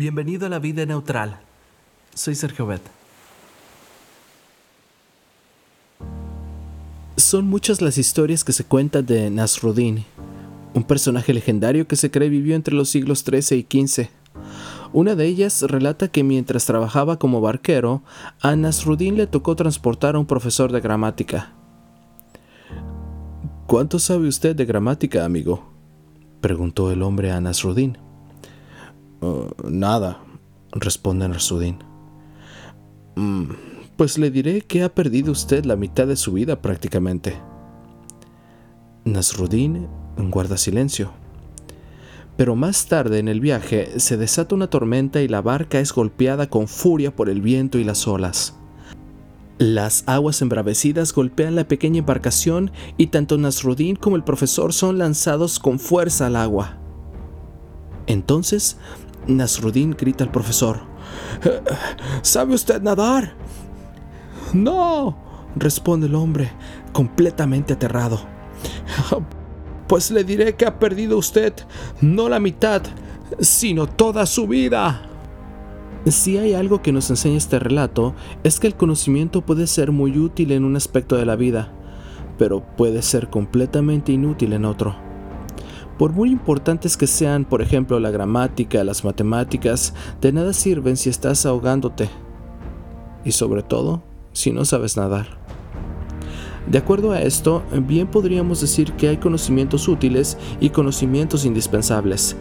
Bienvenido a la vida neutral. Soy Sergio Bet. Son muchas las historias que se cuentan de Nasruddin, un personaje legendario que se cree vivió entre los siglos XIII y XV. Una de ellas relata que mientras trabajaba como barquero, a Nasruddin le tocó transportar a un profesor de gramática. ¿Cuánto sabe usted de gramática, amigo? preguntó el hombre a Nasruddin. Uh, nada, responde Nasruddin. Mm, pues le diré que ha perdido usted la mitad de su vida prácticamente. Nasruddin guarda silencio. Pero más tarde en el viaje se desata una tormenta y la barca es golpeada con furia por el viento y las olas. Las aguas embravecidas golpean la pequeña embarcación y tanto Nasruddin como el profesor son lanzados con fuerza al agua. Entonces, Nasruddin grita al profesor, ¿Sabe usted nadar? No, responde el hombre, completamente aterrado. Pues le diré que ha perdido usted no la mitad, sino toda su vida. Si hay algo que nos enseña este relato, es que el conocimiento puede ser muy útil en un aspecto de la vida, pero puede ser completamente inútil en otro. Por muy importantes que sean, por ejemplo, la gramática, las matemáticas, de nada sirven si estás ahogándote. Y sobre todo, si no sabes nadar. De acuerdo a esto, bien podríamos decir que hay conocimientos útiles y conocimientos indispensables,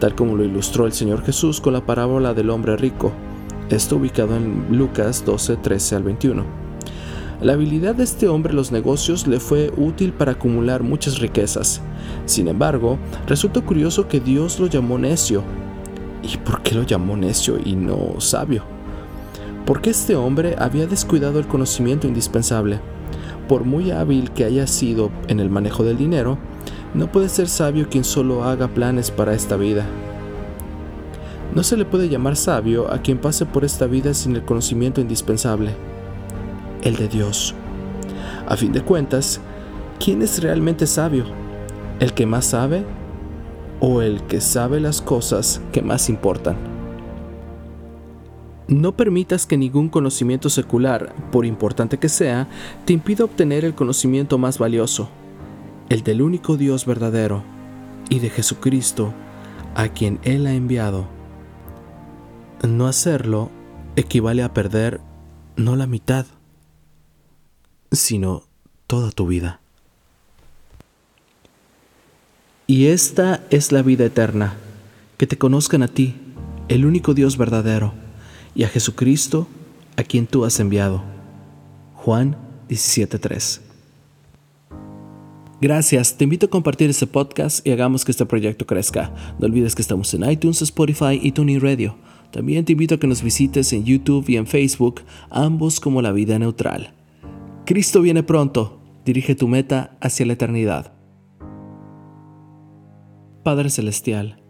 tal como lo ilustró el Señor Jesús con la parábola del hombre rico, esto ubicado en Lucas 12, 13 al 21. La habilidad de este hombre en los negocios le fue útil para acumular muchas riquezas. Sin embargo, resulta curioso que Dios lo llamó necio. ¿Y por qué lo llamó necio y no sabio? Porque este hombre había descuidado el conocimiento indispensable por muy hábil que haya sido en el manejo del dinero, no puede ser sabio quien solo haga planes para esta vida. No se le puede llamar sabio a quien pase por esta vida sin el conocimiento indispensable, el de Dios. A fin de cuentas, ¿quién es realmente sabio? ¿El que más sabe o el que sabe las cosas que más importan? No permitas que ningún conocimiento secular, por importante que sea, te impida obtener el conocimiento más valioso, el del único Dios verdadero y de Jesucristo, a quien Él ha enviado. No hacerlo equivale a perder no la mitad, sino toda tu vida. Y esta es la vida eterna, que te conozcan a ti, el único Dios verdadero y a Jesucristo, a quien tú has enviado. Juan 17:3. Gracias, te invito a compartir este podcast y hagamos que este proyecto crezca. No olvides que estamos en iTunes, Spotify y TuneIn Radio. También te invito a que nos visites en YouTube y en Facebook, ambos como La Vida Neutral. Cristo viene pronto, dirige tu meta hacia la eternidad. Padre Celestial,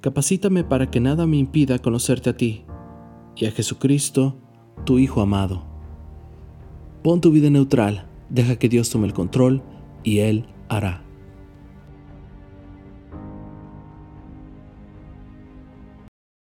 capacítame para que nada me impida conocerte a ti y a Jesucristo, tu Hijo amado. Pon tu vida neutral, deja que Dios tome el control y Él hará.